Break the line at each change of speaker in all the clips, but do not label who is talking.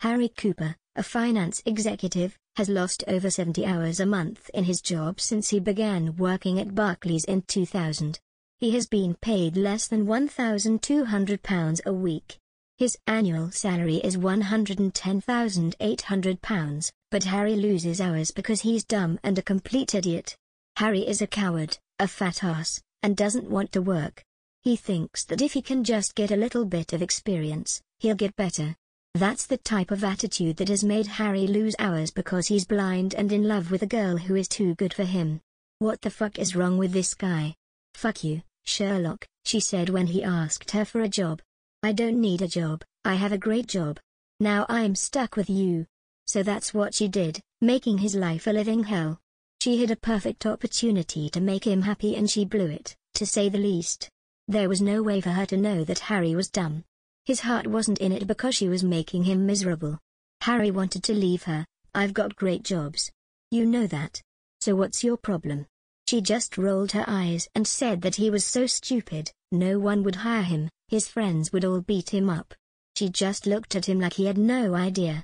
Harry Cooper, a finance executive, has lost over 70 hours a month in his job since he began working at Barclays in 2000. He has been paid less than £1,200 a week. His annual salary is £110,800, but Harry loses hours because he's dumb and a complete idiot. Harry is a coward, a fat ass, and doesn't want to work. He thinks that if he can just get a little bit of experience, he'll get better. That's the type of attitude that has made Harry lose hours because he's blind and in love with a girl who is too good for him. What the fuck is wrong with this guy? Fuck you, Sherlock, she said when he asked her for a job. I don't need a job, I have a great job. Now I'm stuck with you. So that's what she did, making his life a living hell. She had a perfect opportunity to make him happy and she blew it, to say the least. There was no way for her to know that Harry was dumb. His heart wasn't in it because she was making him miserable. Harry wanted to leave her, I've got great jobs. You know that. So what's your problem? She just rolled her eyes and said that he was so stupid, no one would hire him, his friends would all beat him up. She just looked at him like he had no idea.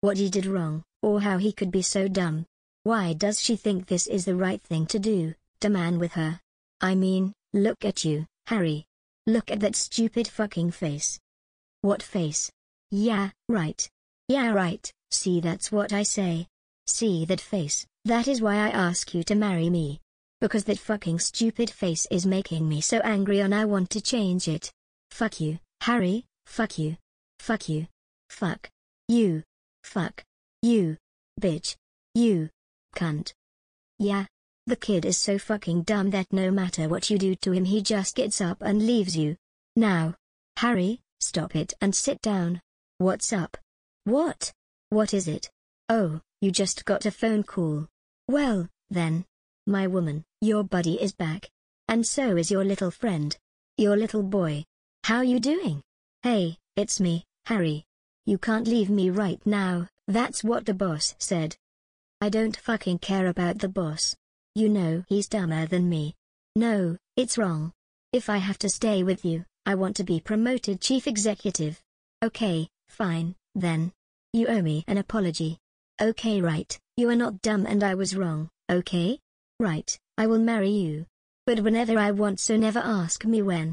What he did wrong, or how he could be so dumb. Why does she think this is the right thing to do, to man with her? I mean, look at you, Harry. Look at that stupid fucking face. What face? Yeah, right. Yeah, right, see that's what I say. See that face, that is why I ask you to marry me. Because that fucking stupid face is making me so angry and I want to change it. Fuck you, Harry, fuck you. Fuck you. Fuck. You. Fuck. You. Bitch. You. Cunt. Yeah. The kid is so fucking dumb that no matter what you do to him he just gets up and leaves you. Now. Harry, Stop it and sit down. What's up? What? What is it? Oh, you just got a phone call. Well, then. My woman, your buddy is back. And so is your little friend. Your little boy. How you doing? Hey, it's me, Harry. You can't leave me right now, that's what the boss said. I don't fucking care about the boss. You know he's dumber than me. No, it's wrong. If I have to stay with you, I want to be promoted chief executive. Okay, fine, then. You owe me an apology. Okay right, you are not dumb and I was wrong, okay? Right, I will marry you. But whenever I want so never ask me when.